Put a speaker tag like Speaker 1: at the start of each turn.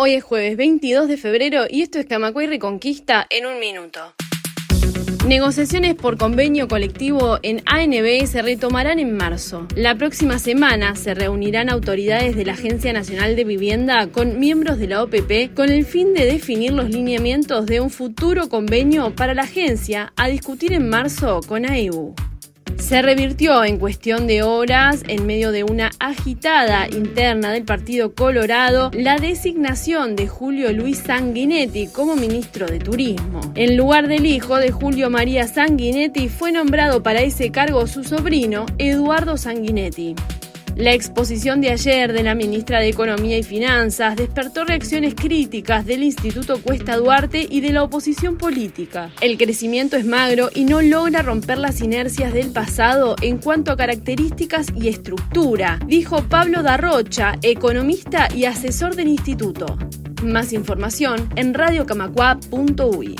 Speaker 1: Hoy es jueves 22 de febrero y esto es Camacuay Reconquista en un minuto. Negociaciones por convenio colectivo en ANB se retomarán en marzo. La próxima semana se reunirán autoridades de la Agencia Nacional de Vivienda con miembros de la OPP con el fin de definir los lineamientos de un futuro convenio para la agencia a discutir en marzo con AEU. Se revirtió en cuestión de horas, en medio de una agitada interna del Partido Colorado, la designación de Julio Luis Sanguinetti como ministro de Turismo. En lugar del hijo de Julio María Sanguinetti, fue nombrado para ese cargo su sobrino, Eduardo Sanguinetti. La exposición de ayer de la ministra de Economía y Finanzas despertó reacciones críticas del Instituto Cuesta Duarte y de la oposición política. El crecimiento es magro y no logra romper las inercias del pasado en cuanto a características y estructura, dijo Pablo Darrocha, economista y asesor del instituto. Más información en radiocamacua.uy.